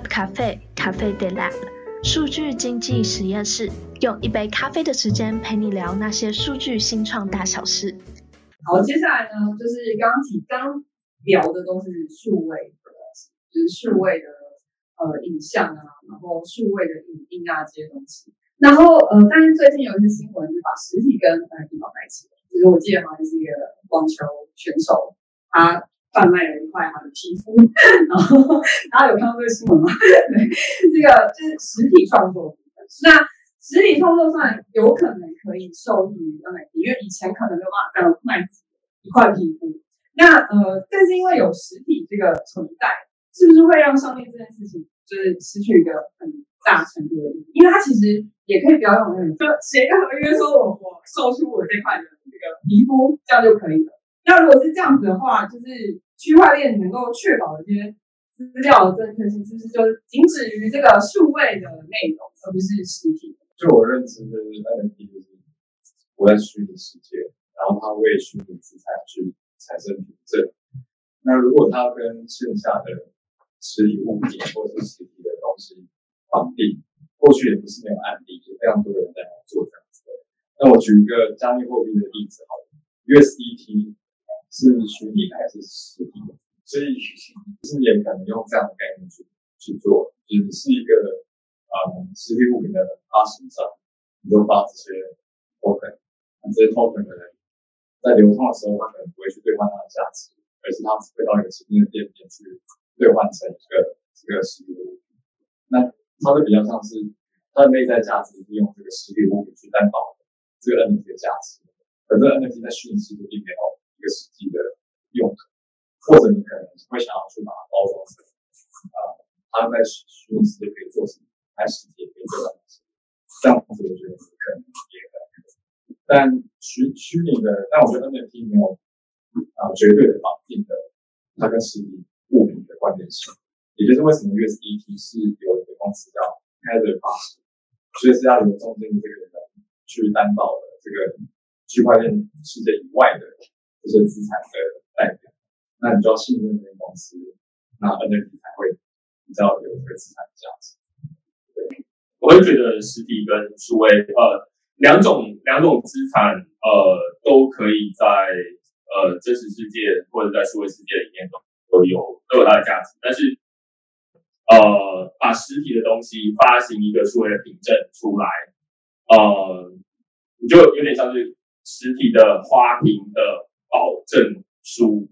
Lab Cafe Cafe de Lab 数据经济实验室，用一杯咖啡的时间陪你聊那些数据新创大小事。好，接下来呢，就是刚刚提刚聊的都是数位的，就是数位的呃影像啊，然后数位的影音啊这些东西。然后呃，但是最近有一些新闻是把实体跟 NFT 绑在一起，就是我记得好像是一个网球选手，他。贩卖了一块他的皮肤，然后大家有看到这个新闻吗？对，这个就是实体创作。那实体创作上有可能可以受益于 NFT，因为以前可能没有办法这样卖自己一块皮肤。那呃，但是因为有实体这个存在，是不是会让上面这件事情就是失去一个很大程度的意义？因为它其实也可以不要用那种，就写一个合约说我我售出我这块的这个皮肤，这样就可以了。那如果是这样子的话，就是区块链能够确保的这些资料的正确性，是不是就仅止于这个数位的内容，而不是实体？就我认知的 NFT 就是活在虚拟世界，然后它为虚拟资产去产生凭证。那如果它跟线下的实体物品或是实体的东西绑定，过去也不是没有案例，也非常多人在做这样子的。那我举一个加密货币的例子好了，USDT。是虚拟的还是实体的？所以其实也可能用这样的概念去去做，就是是一个嗯实体物品的发行商，你就发这些 token，那这些 token 的人在流通的时候，他可能不会去兑换它的价值，而是他只会到一个指定的店面去兑换成一个这个实体的物品。那它会比较像是它的内在价值是用这个实体物品去担保这个 NFT 的价值，可是 NFT 在虚拟世界并没有。一个实际的用途，或者你可能会想要去把它包装成啊，它在虚拟世界可以做什么，在实体也可以做什么，这样子我觉得可能也可能。但虚虚拟的，但我觉得 NFT 没有啊绝对的绑定的它跟实体物品的关联性，也就是为什么 USDT 是有一个公司叫 Tether 发行，所以是要由中间的这个人去担保的这个区块链世界以外的。这些资产的代表，那你就要信任这些公司，那 NFT 才会比较有这个资产的价值。对，我会觉得实体跟数位呃两种两种资产呃都可以在呃真实世界或者在数位世界里面都都有都有它的价值，但是呃把实体的东西发行一个数位的凭证出来，呃你就有点像是实体的花瓶的。保证书，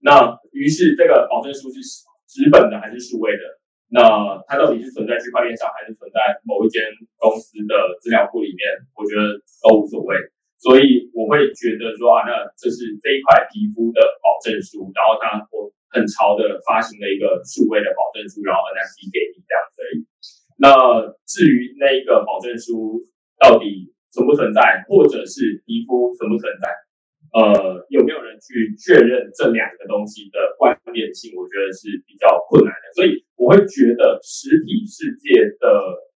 那于是这个保证书是纸本的还是数位的？那它到底是存在区块链上，还是存在某一间公司的资料库里面？我觉得都无所谓。所以我会觉得说啊，那这是这一块皮肤的保证书，然后它我很潮的发行了一个数位的保证书，然后 NFT 给你这样子。那至于那一个保证书到底存不存在，或者是皮肤存不存在？呃，有没有人去确认这两个东西的关联性？我觉得是比较困难的，所以我会觉得实体世界的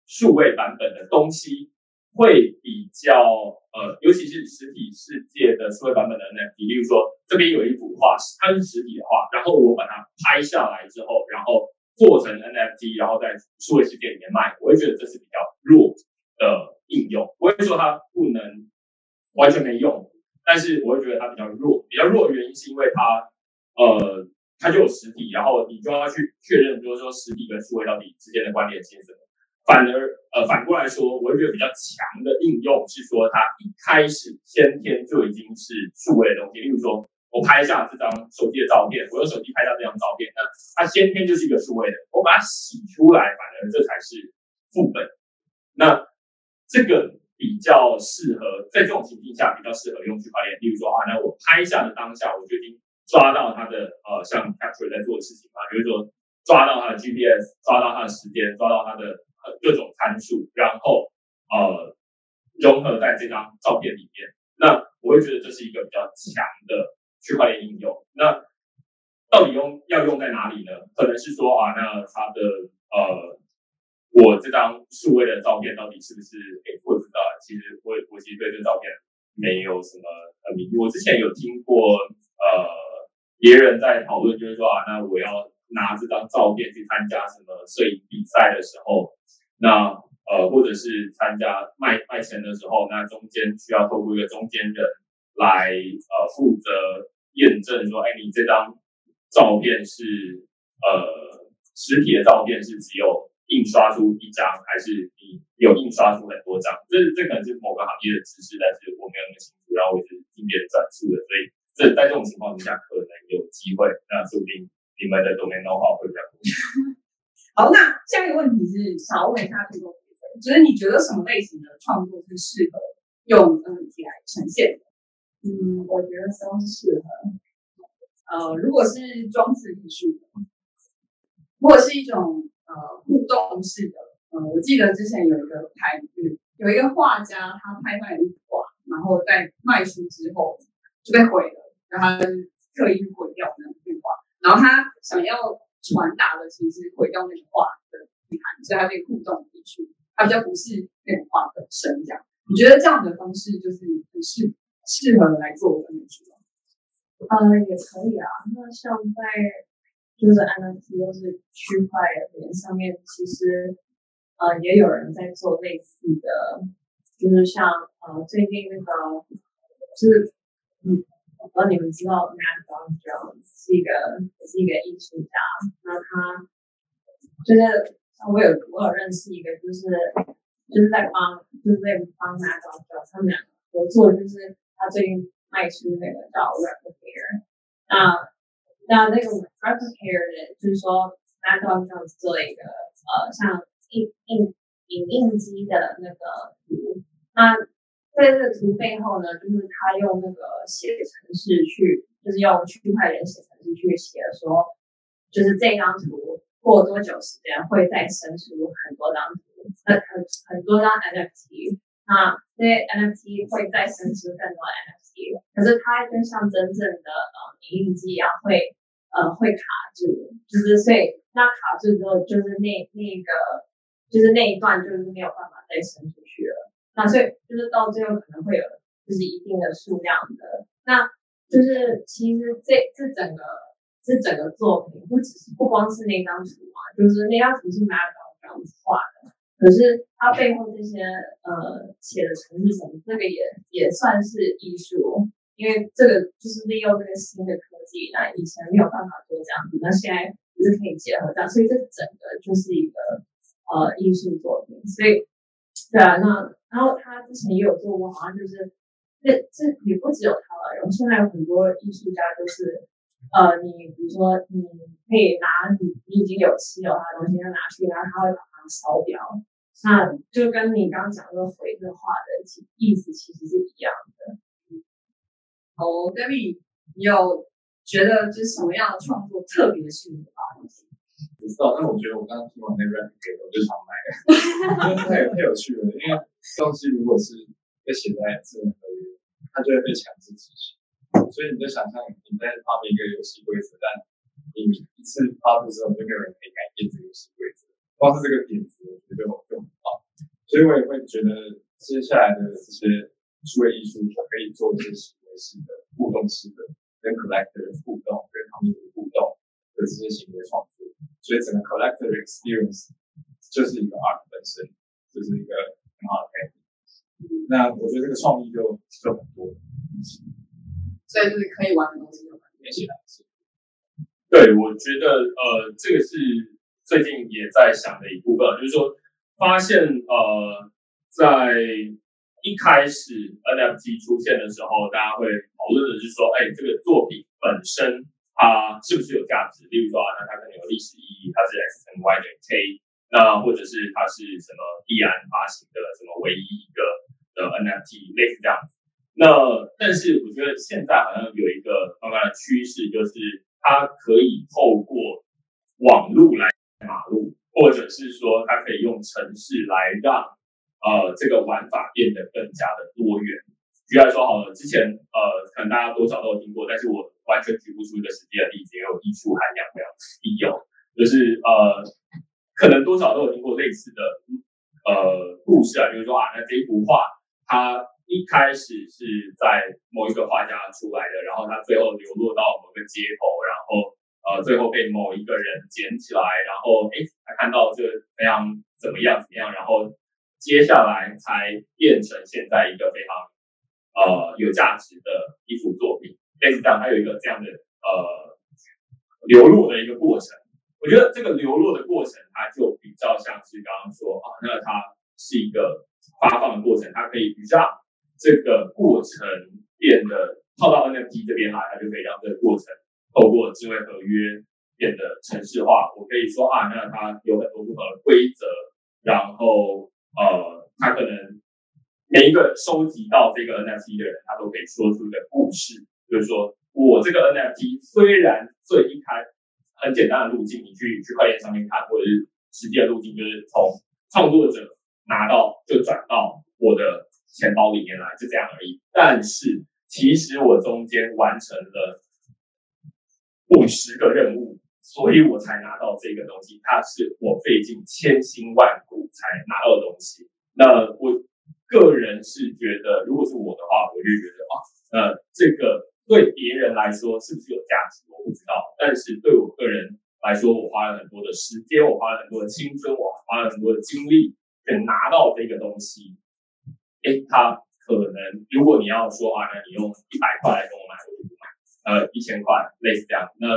数位版本的东西会比较呃，尤其是实体世界的数位版本的 NFT，例如说这边有一幅画，它是实体的画，然后我把它拍下来之后，然后做成 NFT，然后在数位世界里面卖，我会觉得这是比较弱的应用，不会说它不能完全没用。但是我会觉得它比较弱，比较弱的原因是因为它，呃，它就有实体，然后你就要去确认，就是说实体跟数位到底之间的关联性是什么。反而，呃，反过来说，我会觉得比较强的应用是说，它一开始先天就已经是数位的东西。例如说，我拍下这张手机的照片，我用手机拍下这张照片，那它先天就是一个数位的，我把它洗出来，反而这才是副本。那这个。比较适合在这种情境下比较适合用区块链，例如说啊，那我拍下的当下，我就已经抓到它的呃，像 Capture 在做的事情嘛，比如说抓到它的 GPS，抓到它的时间，抓到它的各种参数，然后呃融合在这张照片里面。那我会觉得这是一个比较强的区块链应用。那到底用要用在哪里呢？可能是说啊，那它的呃。我这张数位的照片到底是不是？哎，我不知道。其实我我其实对这照片没有什么很明。我之前有听过呃别人在讨论，就是说啊，那我要拿这张照片去参加什么摄影比赛的时候，那呃，或者是参加卖卖钱的时候，那中间需要透过一个中间人来呃负责验证说，哎，你这张照片是呃实体的照片是只有印刷出一张，还是你有印刷出很多张？这这可能是某个行业的知识，但是我没有那么清楚，然后我是听别人转述的，所以这在这种情况之下，可能有机会，那说不定。你们的 domain know-how 会比较多。好，那下一个问题是想要问一下这个，就是你觉得什么类型的创作是适合用 NFT 来呈现的？嗯，我觉得都是适合。呃，如果是装置艺术，如果是一种呃互动式的，呃，我记得之前有一个拍，有一个画家他拍卖了一幅画，然后在卖出之后就被毁了，然后他特意毁掉那幅画。然后他想要传达的其实是毁掉那幅画的内涵，所以他这个互动艺术，他比较不是那个画本身这样。你觉得这样的方式就是不是适合来做艺术吗？呃，也可以啊。那像在就是 NFT 或是区块链上面，其实呃也有人在做类似的，就是像呃最近那个就是嗯。我不知道你们知道 Mad Dog Jones 是一个也是一个艺术家，那他就是像我有我有认识一个，就是就是在帮就是在帮 Mad Dog Jones 他们两个合作，就是他最近卖出那个叫 Replicator，那那那个 Replicator 的就是说 Mad Dog Jones 做一个呃像印印影印机的那个图，那。在这个图背后呢，就是他用那个写程式去，就是用区块链写程式去写说，就是这张图过多久时间会再生出很多张图，很很很多张 NFT，那这些 NFT 会再生出更多 NFT，可是它就像真正的呃影印机一样会呃会卡住，就是所以那卡住之后，就是那那个就是那一段就是没有办法再伸出去了。那所以就是到最后可能会有就是一定的数量的，那就是其实这这整个这整个作品不只是不光是那张图嘛，就是那张图是 Mad Dog 这样子画的，可是它背后这些呃写的程式什么，这个也也算是艺术，因为这个就是利用这个新的科技，那以前没有办法做这样子，那现在是可以结合这样，所以这整个就是一个呃艺术作品，所以对啊，那。然后他之前也有做过，好像就是，这这也不只有他了，然后现在有很多艺术家都是，呃，你比如说你可以拿你你已经有持有他的东西，他拿去，然后他会把它烧掉，那就跟你刚刚讲的回的话的意思其实是一样的。哦，David，你有觉得就是什么样的创作特别适合发东西？不知道，但我觉得我刚刚听完那 Replicator 我就想买了，因为太有太有趣了。因为东西如果是被写在智能合约，它就会被强制执行。所以你就想象你在发明一个游戏规则，但你一次发布之后，就没有人可以改变这个游戏规则。光是这个点子，我觉得就很棒。所以我也会觉得接下来的这些数位艺术，可以做一些行为式的、互动式的，跟 collector 的互动，跟他们的互动的这些行为创作。所以整个 collector experience 就是一个 art 本身，就是一个很好的概念。那我觉得这个创意就就很多，所以就是可以玩的东西就很多起来。对，我觉得呃，这个是最近也在想的一部分，就是说发现呃，在一开始 NFT 出现的时候，大家会讨论的是说，哎，这个作品本身。它是不是有价值？例如说啊，那它可能有历史意义，它是 X 乘 Y 等于 K，那或者是它是什么币安发行的什么唯一一个的 NFT，类似这样子。那但是我觉得现在好像有一个慢慢的趋势，就是它可以透过网络来马路，或者是说它可以用城市来让呃这个玩法变得更加的多元。举例来说好了，之前呃可能大家多少都有听过，但是我。完全举不出一个实际的例子，也有艺术含量没有？有，就是呃，可能多少都有听过类似的呃故事啊，比如说啊，那这一幅画，它一开始是在某一个画家出来的，然后它最后流落到某个街头，然后呃最后被某一个人捡起来，然后哎他看到这个非常怎么样怎么样，然后接下来才变成现在一个非常呃有价值的一幅作品。类似这样，它有一个这样的呃流落的一个过程。我觉得这个流落的过程，它就比较像是刚刚说啊，那它是一个发放的过程，它可以让这个过程变得。套到 NFT 这边来，它就可以让这个过程透过智慧合约变得程式化。我可以说啊，那它有很多不同的规则，然后呃，他可能每一个收集到这个 NFT 的人，他都可以说出一个故事，就是说我这个 NFT 虽然最一开很简单的路径，你去区块链上面看，或者是实际的路径，就是从创作者拿到就转到我的钱包里面来，就这样而已。但是其实我中间完成了五十个任务，所以我才拿到这个东西。它是我费尽千辛万苦才拿到的东西。那我个人是觉得，如果是我的话，我就觉得啊，呃，这个对别人来说是不是有价值，我不知道。但是对我个人来说，我花了很多的时间，我花了很多的青春，我花了很多的精力，去拿到这个东西。诶，它。可能如果你要说啊，那你用一百块来跟我买，我就不买。呃，一千块类似这样。那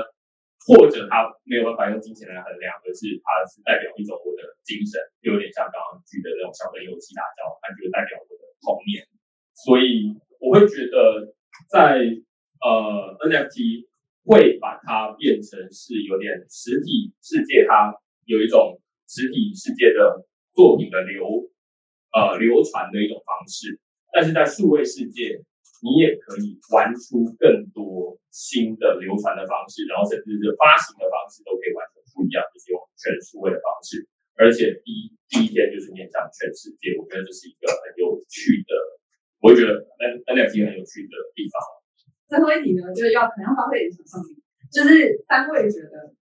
或者他没有办法用金钱来衡量，而是它是代表一种我的精神，就有点像刚刚举的那种小朋友游戏打交，它就代表我的童年。所以我会觉得，在呃 NFT 会把它变成是有点实体世界，它有一种实体世界的作品的流呃流传的一种方式。但是在数位世界，你也可以玩出更多新的流传的方式，然后甚至是发行的方式都可以完全不一样，就是用全数位的方式。而且第一第一天就是面向全世界，我觉得这是一个很有趣的，我觉得 N NFT 很有趣的地方。最后一题呢，就是要可能要发挥一点想象力，就是三位觉得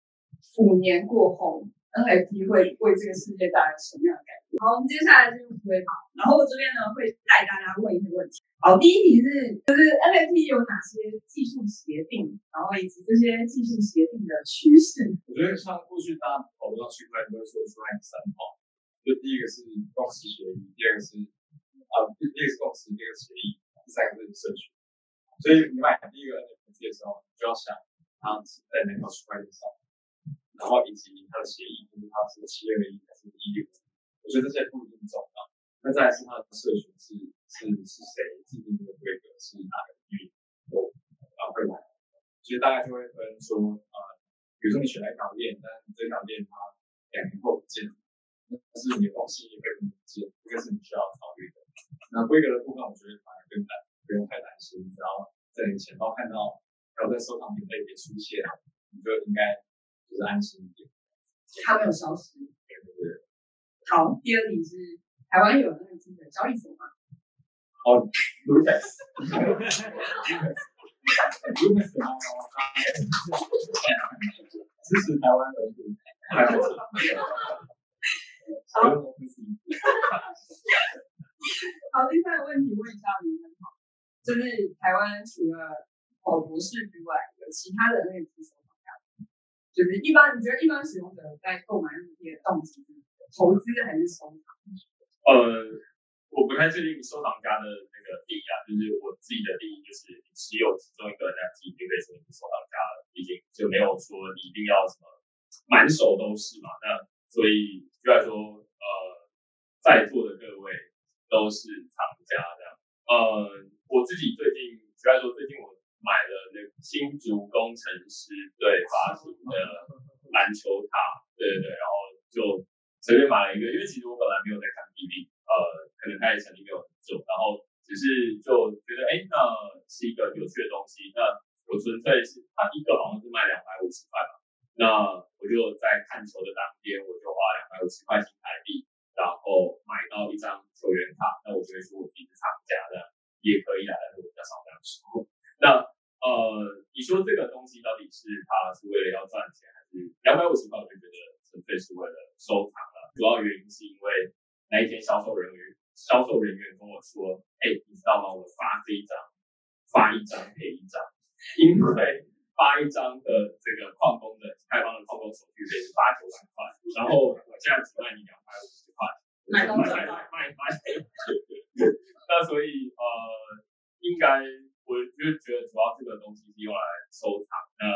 五年过后。NFT 会为这个世界带来什么样的改变？好，我们接下来进入思维塔，然后我这边呢会带大家问一些问题。好，第一题是，就是 NFT 有哪些技术协定，然后以及这些技术协定的趋势？我觉得像过去大家讨论到区块链都会说出来三套，就第一个是共识协议，第二个是啊，第第二个是共识，第二个协议，第三个是社群。所以你买第一个 NFT 的时候，你就要想它是在哪套区块链上。然后以及它的协议，就是它是七二一还是一六，我觉得这些不一定重要。那再来是它的社群是是是谁制定这个规格，是哪个领域有啊会来？其实大概就会分说啊、呃，比如说你选了一条链，但是这条链它两年后不见了，但是你的东西也会不见，这个是你需要考虑的。那规格的部分，我觉得反而更难，不用太担心。只要在你钱包看到，然后在收藏品类别出现，你就应该。就是安心一点，它没有消失。对对对。好，第二题是台湾有那个金的交易所吗？哦，Lunas。支持台湾本土。好。好，第三个问题问一下你们好，就是台湾除了宝博士之外，有其他的那个机构？就是一般，你觉得一般使用者在购买 NFT 的动机是投资还是收藏？呃，我不太确定收藏家的那个定义啊，就是我自己的定义就是你持有其中一个 NFT 就可以成为收藏家了，毕竟就没有说你一定要什么满手都是嘛。那所以就来说，呃，在座的各位都是藏家这样。呃，我自己最近就来说，最近我。买了那新竹工程师对发行的篮球塔，对对对，然后就随便买了一个，因为其实我本来没有在看 PV，呃，可能他也成立没有很久，然后只是就觉得，哎，那是一个有趣的东西，那我纯粹是它一个好像是卖两百五十块吧，那我就在看球的当天，我就花两百五十块新台币，然后买到一张球员卡，那我觉得说我自己是藏家的也可以啊，但是我比较少这样说。那呃，你说这个东西到底是它是为了要赚钱，还是两百五十块？我就觉得纯粹是为了收藏。主要原因是因为那一天销售人员销售人员跟我说：“哎，你知道吗？我发这一张，发一张赔一张，因为发一张的这个矿工的开放的矿工手续费是八九百块，然后我现在只卖你两百五十块，卖卖卖卖。那所以呃，应该我就觉得主要这个东西是用来收藏。那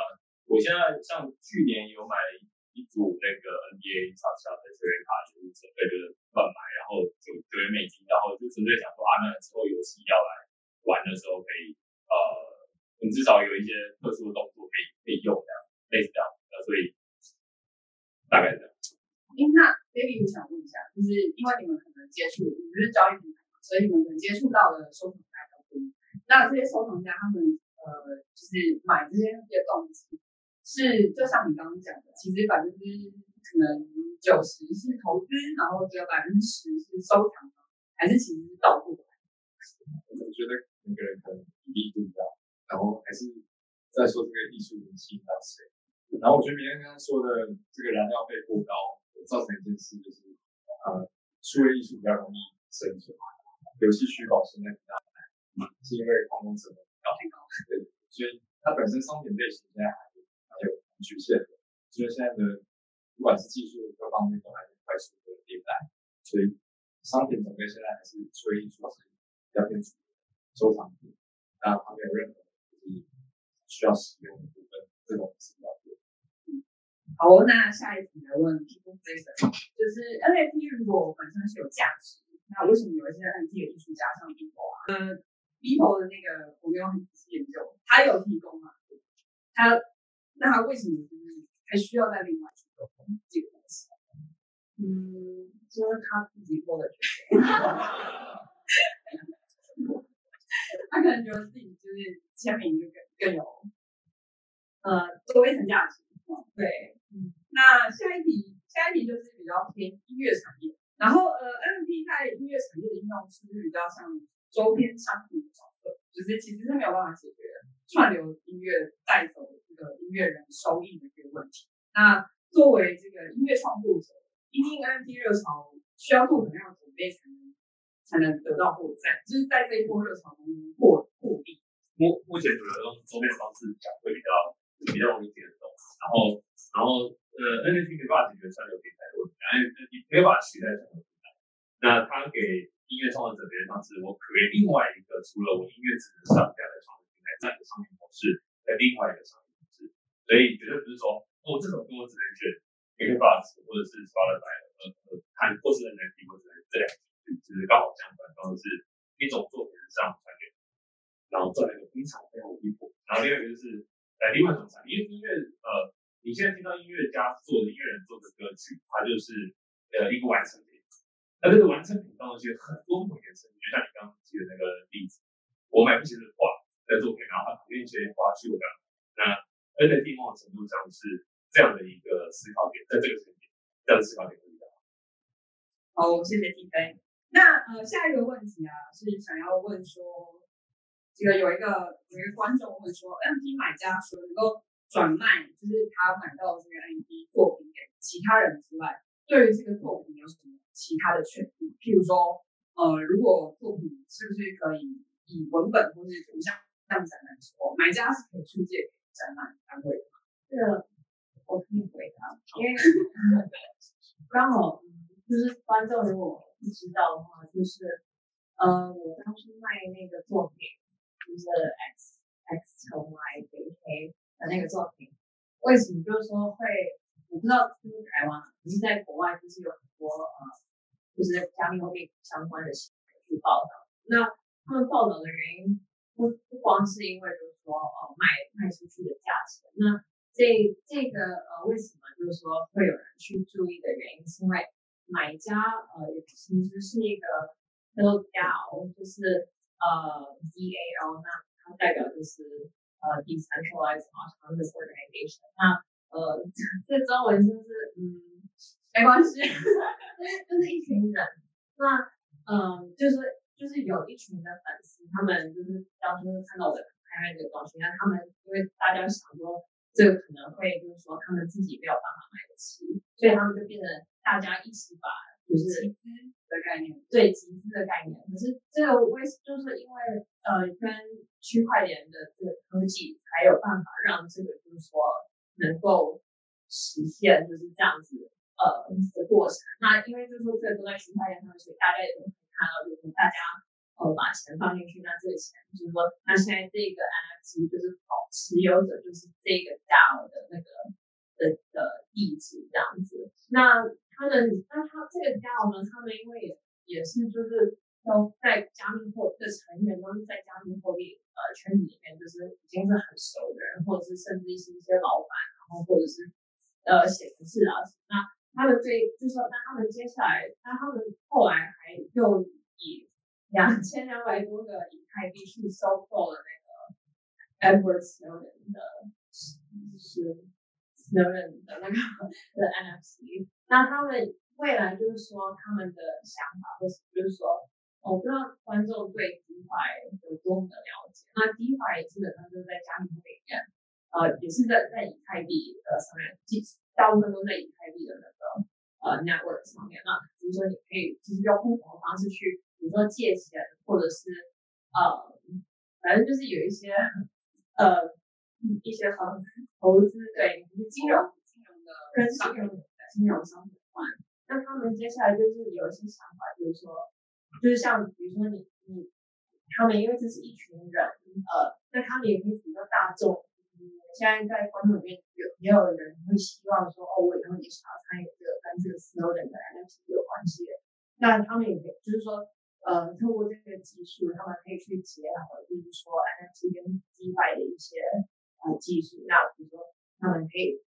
我现在像去年有买了一组那个 NBA 小小的球员卡，就是准备就是乱买，然后九九元美金，然后就纯粹想说啊，那之后游戏要来玩的时候可以呃。你至少有一些特殊的动作可以可以用这样，类似这样，那所以大概这样。哎，那 Baby 我想问一下，就是因为你们可能接触，你们是交易平台嘛，所以你们可能接触到了收藏家比较多。那这些收藏家他们呃，就是买这些这些东西，是就像你刚刚讲的，其实百分之可能九十是投资，然后只有百分之十是收藏？还是其实是倒过来？我觉得每个人可能比例不一样。然后还是在说这个艺术能吸引到谁？然后我觉得明天刚刚说的这个燃料费过高，造成一件事就是，呃，数位艺术比较容易生存，游戏虚宝现在比较难，是因为矿工成本高，对，所以它本身商品类型现在还局限的，所以现在的不管是技术各方面都还在快速的迭代，所以商品种类现在还是数位艺术是比较偏收藏品，那它没有任何。需要使用的部分，这种是比较多。好，那下一题来问 People Jason，就是 NFT 如果本身是有价值，那为什么有一些 NFT 的艺术家像 Beeple 啊，呃，Beeple 的那个我没有很仔细研究，他有提供吗？他那他为什么就是还需要再另外去做这个东西？嗯，就是他自己做的决定。他可能觉得自己就是签名就更更有，呃，多一层价值。对，嗯。那下一题，下一题就是比较偏音乐产业。然后，呃，NFT 在音乐产业的应用是不是比较像周边商品的角色？就是其实是没有办法解决串流音乐带走这个音乐人收益的这个问题。那作为这个音乐创作者，一定按低热潮，需要做怎么样的准备才能？才能得到获赞，就是在这一波热潮中获获利。目目前主要都是周边方式讲会比较比较容易接受，然后然后呃 NFT 没办法解决串流平台的问题，因为没有办法取代串流平台。那他给音乐创作者别的方式，我 create 另外一个除了我音乐只能上架在创作平台这样一个商业模式，在另外一个商业模式。所以绝对不是说哦这首歌我只能选 KKBOX 或者是 Spotify 呃呃，看或是 NFT 或者这两种。就是刚好相反，然后是一种作品上传给，然后赚了一个非常非常离谱。然后另外一个就是，呃，另外一种产业，因为音乐，呃，你现在听到音乐家做的音乐人做的歌曲，它就是呃一个完成品。那这个完成品当中其实很多种颜色，就像你刚刚举的那个例子，我买不起的画的作品，然后他旁边一些画去我干嘛？那 NFT 某种程度上是这样的一个思考点，在这个层面，这样的思考点可以的。好，谢谢 T K。那呃，下一个问题啊，是想要问说，这个有一个有一个观众问说，NFT 买家除了能够转卖，就是他买到这个 NFT 作品给其他人之外，对于这个作品有什么其他的权利？譬如说，呃，如果作品是不是可以以文本或是图像这样展览说，买家是可以出借给展览单位的吗？这个我可以回答，因为 刚好就是观众如果。不知道的话，就是呃，我当初卖那个作品，就是 X X 乘 Y 等于 K 的那个作品，为什么就是说会，我不知道就是台湾，可是在国外就是有很多呃，就是加密货币相关的新闻去报道。那他们报道的原因不不光是因为就是说呃卖卖出去的价钱，那这这个呃为什么就是说会有人去注意的原因，是因为。买家呃，其实是一个 DAO，就是呃 DAO，那它代表就是呃 Decentralized Autonomous Organization。那呃这中文就是嗯没关系，就是一群人。那嗯、就是就是有一群的粉丝，他们就是当初看到我的拍卖这个东西，那他们因为大家想说这个可能会就是说他们自己没有办法买得起，所以他们就变成。大家一起把就是集资的概念，对集资的概念。可是这个为就是因为呃跟区块链的这个科技才有办法让这个就是说能够实现就是这样子呃的过程。那因为就是说这个都在区块链上，所以大家也都可以看到，就是大家呃把钱放进去，那这个钱就是说，那现在这个 NFT 就是保持有者就是这个 DAO 的那个的的地址这样子。那他们那他这个 DAO 呢，他们因为也也是就是。都在加密货币的成员都是在加密货币呃圈子里面，就是已经是很熟的人，或者是甚至是一些老板，然后或者是呃写程式啊。那他们最就是说，那他们接下来，那他们后来还又以两千两百多个以太币去收购了那个 Edward Snowden 的，是的那个的 NFT。那他们未来就是说他们的想法，或是就是说。我不知道观众对 DeFi 有多么的了解。那 DeFi 基本上就是在加密货币里面，呃，也是在在以太币的上面，大部分都在以太币的那个呃 network 上面。那比如说你可以就是用不同的方式去，比如说借钱，或者是呃，反正就是有一些呃一些和投资，对，就是金融金融的跟金融金融相关。那他们接下来就是有一些想法，就是说。就是像比如说你你他们，因为这是一群人，呃，那他们也可以比较大众。嗯，现在在观众里面有也有人会希望说，哦，我以后也想要参与这个跟这个 Snowden 的 NFT 有关系的。那他们也可以，就是说，呃，透过这个技术，他们可以去结合，就是说 NFT 跟 DeFi 的一些呃技术。那比如说，他们可以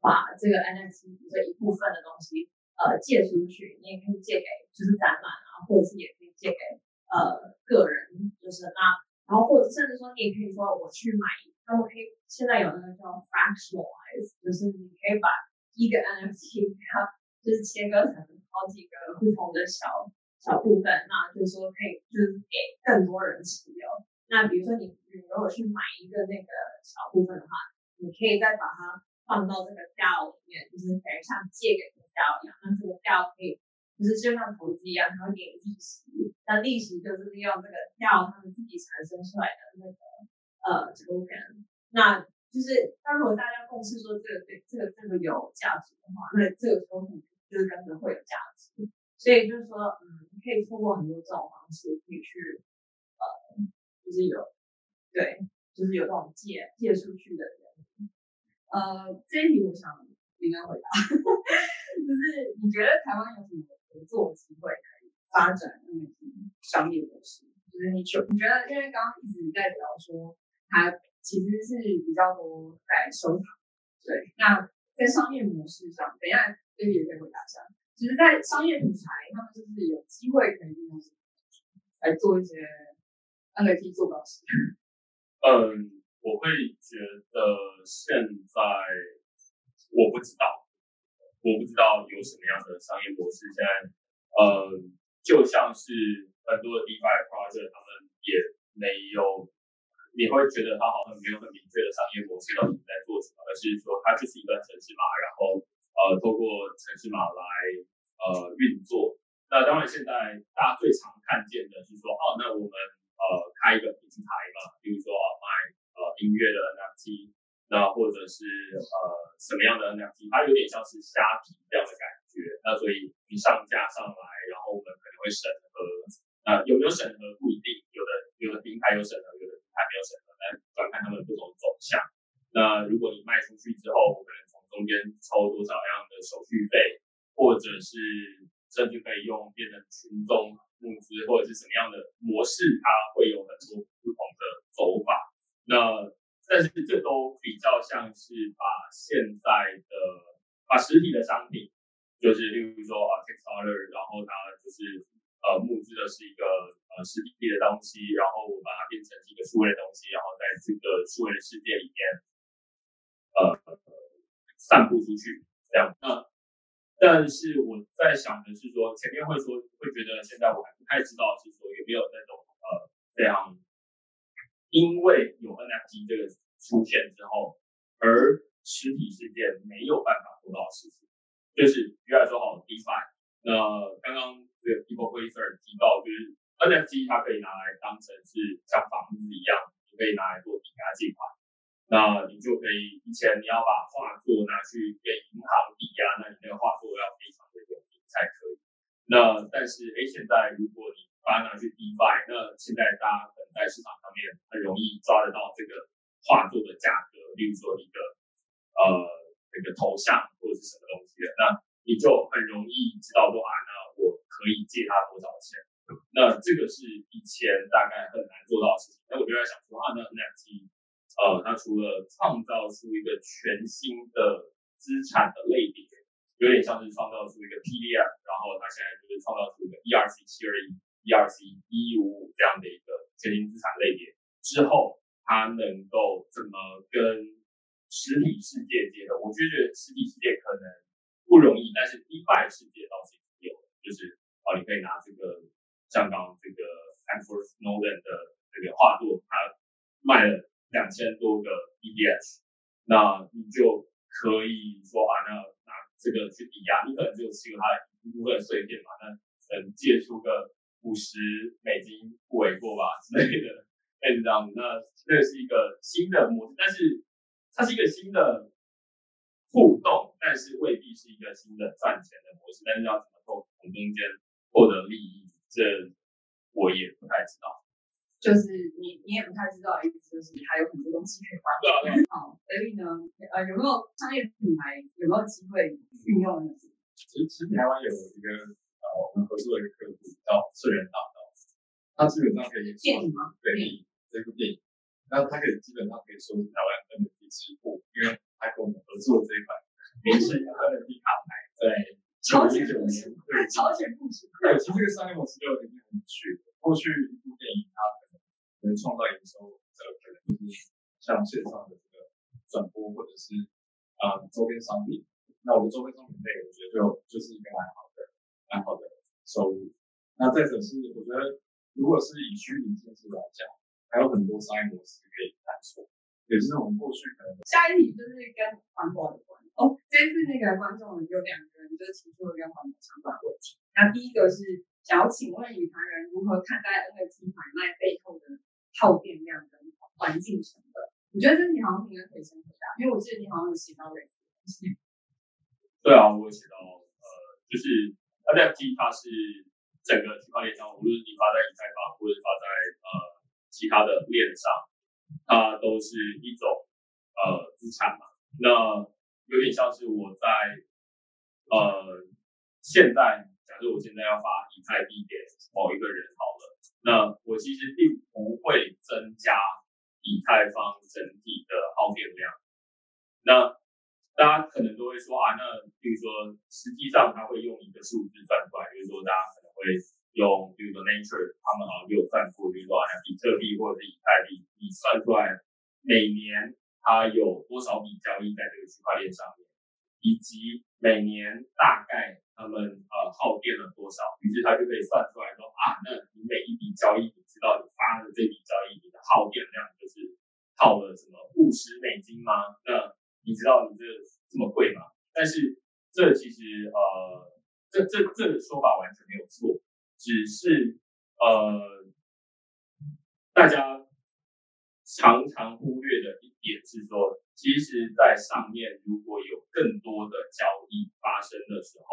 把这个 NFT 这一部分的东西。呃，借出去，你也可以借给，就是展览啊，或者是也可以借给呃个人，就是那，然后或者甚至说，你也可以说我去买，他们可以现在有那个叫 fractionalize，就是你可以把一个 NFT 它就是切割成好几个不同的小小部分，那就是说可以就是给更多人持有。那比如说你你如果去买一个那个小部分的话，你可以再把它。放到这个 DAO 里面，就是等于像借给这个 DAO 一样，那这个 DAO 可以，就是就像投资一样，它会给利息。那利息就是利用这个 DAO 他们自己产生出来的那个呃 token。那就是那如果大家共识说这个对这个这个有价值的话，那这个 token 就是跟着会有价值。所以就是说，嗯，可以通过很多这种方式可以去呃，就是有对，就是有这种借借出去的人。呃，这一题我想应该回答，就是你觉得台湾有什么合作机会可以发展嗯商业模式？就是你觉你觉得，因为刚刚一直在聊说，它其实是比较多在收藏，对。那在商业模式上，等一下这个也可以回答一下。其实，在商业品牌，他们就是有机会可以用来做一些 NFT 做到事？嗯。我会觉得现在我不知道，我不知道有什么样的商业模式。现在，呃，就像是很多的 DeFi project，他们也没有，你会觉得他好像没有很明确的商业模式到底在做什么，而是说它就是一段城市码，然后呃，透过城市码来呃运作。那当然，现在大家最常看见的是说，哦，那我们开一个平台嘛，比如说卖。呃，音乐的 NFT，那或者是呃什么样的 NFT，它有点像是虾皮这样的感觉。那所以你上架上来，然后我们可能会审核。那有没有审核不一定，有的有的平台有审核，有的平台没有审核，但观看他们不同走向。那如果你卖出去之后，我可能从中间抽多少样的手续费，或者是甚至可以用变成群众募资，或者是什么样的模式，它会有很多不同的走法。那但是这都比较像是把现在的把实体的商品，就是例如说啊 Kickstarter，然后它就是呃募资的是一个呃实体的东西，然后我把它变成一个数位的东西，然后在这个数位的世界里面呃散布出去这样。那但是我在想的是说，前面会说会觉得现在我还不太知道是说有没有那种呃这样。因为有 NFT 这个出现之后，而实体世界没有办法做到的事情，就是比如说好 DeFi，那刚刚这个 People Wizard 提到，就是 NFT 它可以拿来当成是像房子一样可以拿来做抵押借款那你就可以以前你要把画作拿去给银行抵押，那你那个画作要非常的有名才可以。那但是哎，现在如果你把它拿去 DeFi，那现在大家可能在市场上面很容易抓得到这个画作的价格，例如说一个呃那个头像或者是什么东西的，那你就很容易知道说啊，那我可以借他多少钱。那这个是以前大概很难做到的事情。那我就在想说啊，那 NFT，呃，它除了创造出一个全新的资产的类别，有点像是创造出一个 PDF，然后它现在就是创造出一个 ERC 七二一、ERC 一一五五这样的一个全新资产类别之后，它能够怎么跟实体世界接的？我觉得实体世界可能不容易，但是 DeFi 世界倒是有，就是啊，你可以拿这个。像刚这个 Edward Snowden 的这个画作，他卖了两千多个 EDS，那你就可以说啊，那拿这个去抵押，你可能只有持有它的一部分碎片嘛，那能借出个五十美金不为过吧 之类的，类似这样子。那这是一个新的模式，但是它是一个新的互动，但是未必是一个新的赚钱的模式。但是要怎么从从中间获得利益？这我也不太知道，就是你你也不太知道，就是还有很多东西可以发展。好，所以呢，呃，有没有商业品牌有没有机会运用呢？其实其实台湾有一个呃，我们合作的一个客户叫圣人大道，他基本上可以电影吗？对，这部电影，那他可以基本上可以说是台湾 NFT 之父，因为他跟我们合作这一款，明星 NFT 卡牌，对。超前部署，对，超前部署。对，其实这个商业模式就已经很有趣了。过去一部电影，它可能能创造营收的，可能就是像线上的这个转播，或者是啊、呃、周边商品。那我的周边商品类，我觉得就就是一个蛮好的、蛮好的收入。那再者是，我觉得如果是以虚拟现实来讲，还有很多商业模式可以探索。也是我们过去可能。下一题就是跟环保有关哦。这次那个观众有两个人就提出了跟环保相关的问题。那第一个是想要请问宇航人如何看待 NFT 买卖背后的耗电量跟环境成？我觉得这题好像应该可以先回答，因为我记得你好像有写到类似的东西。对啊，我有写到呃，就是 NFT 它是整个区块链上，无论你发在以太坊或者发在呃其他的链上。它都是一种呃资产嘛，那有点像是我在呃现在，假设我现在要发以太币给某一个人好了，那我其实并不会增加以太坊整体的耗电量。那大家可能都会说啊，那比如说实际上它会用一个数字算出来，比如说大家可能会。用比如说 Nature，他们好像有算过，比如说好像比特币或者是以太币，你算出来每年它有多少笔交易在这个区块链上面，以及每年大概他们呃耗电了多少，于是他就可以算出来说啊，那你每一笔交易，你知道你发的这笔交易你的耗电量就是耗了什么五十美金吗？那你知道你这这么贵吗？但是这其实呃，这这这个说法完全没有错。只是呃，大家常常忽略的一点是说，其实，在上面如果有更多的交易发生的时候，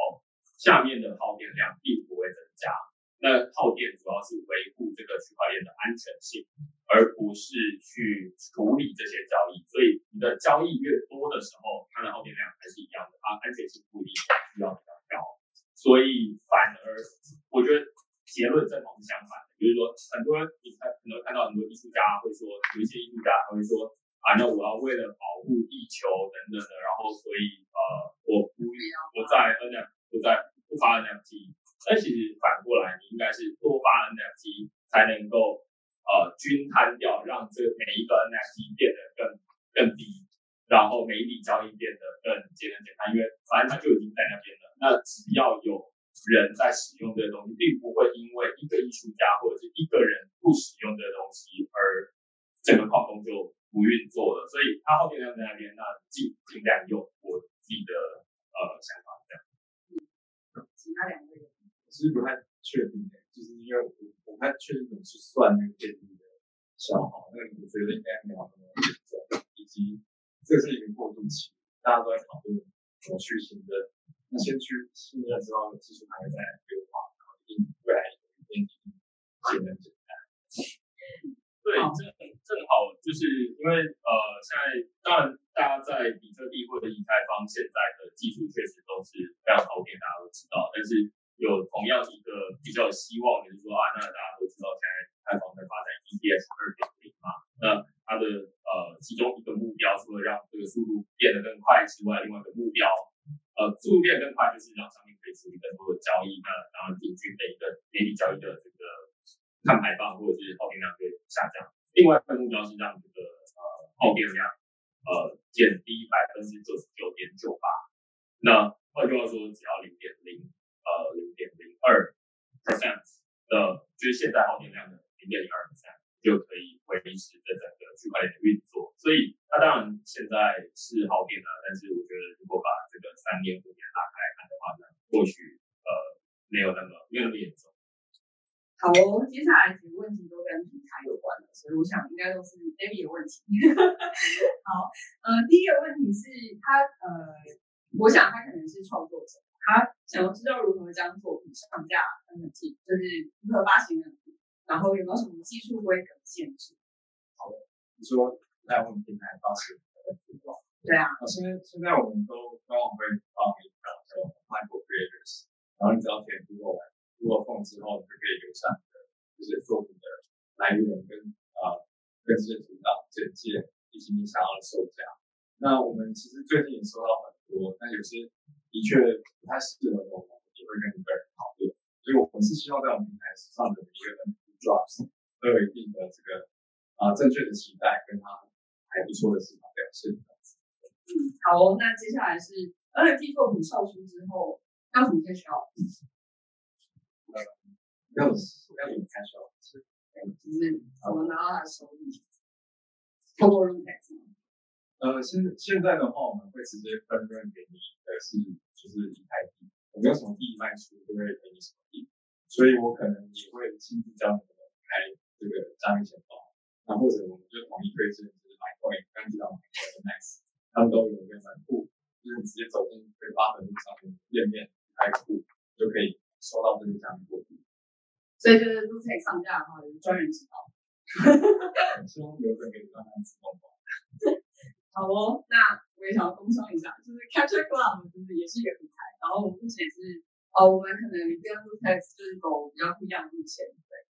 下面的耗电量并不会增加。那耗电主要是维护这个区块链的安全性，而不是去处理这些交易。所以，你的交易越多的时候，它的耗电量还是一样的，它安全性不一定需要比较高。所以，反而我觉得。结论正好是相反的，比如说很多人你看可能看到很多艺术家会说，有一些艺术家他会说啊，那我要为了保护地球等等的，然后所以呃，我不我在 NFT 不在不发 NFT，但其实反过来，你应该是多发 NFT 才能够呃均摊掉，让这每一个 NFT 变得更更低，然后每一笔交易变得更节能减碳，因为反正它就已经在那边了，那只要有。人在使用这个东西，并不会因为一个艺术家或者是一个人不使用这个东西而整个矿工就不运作了。所以它耗电量在那边，那尽尽量用我自己的呃想法。其实不太确定，就是因为我我不太确定怎么去算那个电力的消耗，那我觉得应该没有那么严重，以及这是一个过渡期，大家都在讨论怎么去新的。那先去信任之后，技术还会再优化，然后一定未来一定变得简单。对，正正好就是因为呃，现在当然大家在比特币或者以太坊现在的技术确实都是非常好点，大家都知道，但是。有同样一个比较有希望，就是说啊，那大家都知道现在以太坊在发展 ETS 二点零嘛，那它的呃其中一个目标，除了让这个速度变得更快之外，另外一个目标，呃，速度变更快就是让上面可以处理更多的交易，那然后平均每一个每笔交易的这个碳排放或者是耗电量可以下降。另外一个目标是让这个呃耗电量呃减低百分之九十九点九八。那换句话说，只要零点零。呃，点零二 percent 的，就是现在耗电量的零点零二 percent 就可以维持这整个区块链的运作。所以，它当然现在是耗电了，但是我觉得如果把这个三年五年拉开来看的话呢，或许呃没有那么没有那么严重。好哦，接下来几个问题都跟平台有关的，所以我想应该都是 David 的问题。好，呃，第一个问题是他呃，我想他可能是创作者。他想要知道如何将作品上架就是如何发行 NFT，然后有没有什么技术规格限制？好的，你说在我们平台发行 NFT 吗？对啊。啊，现在现在我们都官网会放一个叫 Michael Creators，然后你只要填 Google 完 Google Form 之后，你就可以留下你的这些作品的来源跟啊、呃、跟这些图档简介以及你想要的售价。那我们其实最近也收到很多，但有些。的确不太适合我们，也会跟一个人讨论。所以我们是希望在我们平台上的一个 NFT drops 都有一定的这个啊正确的期待，跟他还不错的市场表现。嗯，好，那接下来是 NFT 作品售出之后要怎么开销？呃，要要怎么开销？就是怎么拿到他的收益？透过 Lootex 吗？呃，现现在的话，我们会直接分润给你的是。就是以太币，我没有什么币卖出，就会给你什么币，所以我可能也会亲自教你们开这个加密钱包，那或者我们就统一推荐，就是 MaiCoin，刚提到 MaiCoin Max，他们都有一个门户，就是你直接走进这个发的路上面页面开户，就可以收到这个加密货币。所以就是 Lootex 上架的话，就是专人指导。希望有人给你专门指导。好哦，那。我也想要工商一下，就是 Capture Club 就是也是一个平台，然后我们目前是，呃，我们可能跟 Lucas 就是走比较不一样的路线，对，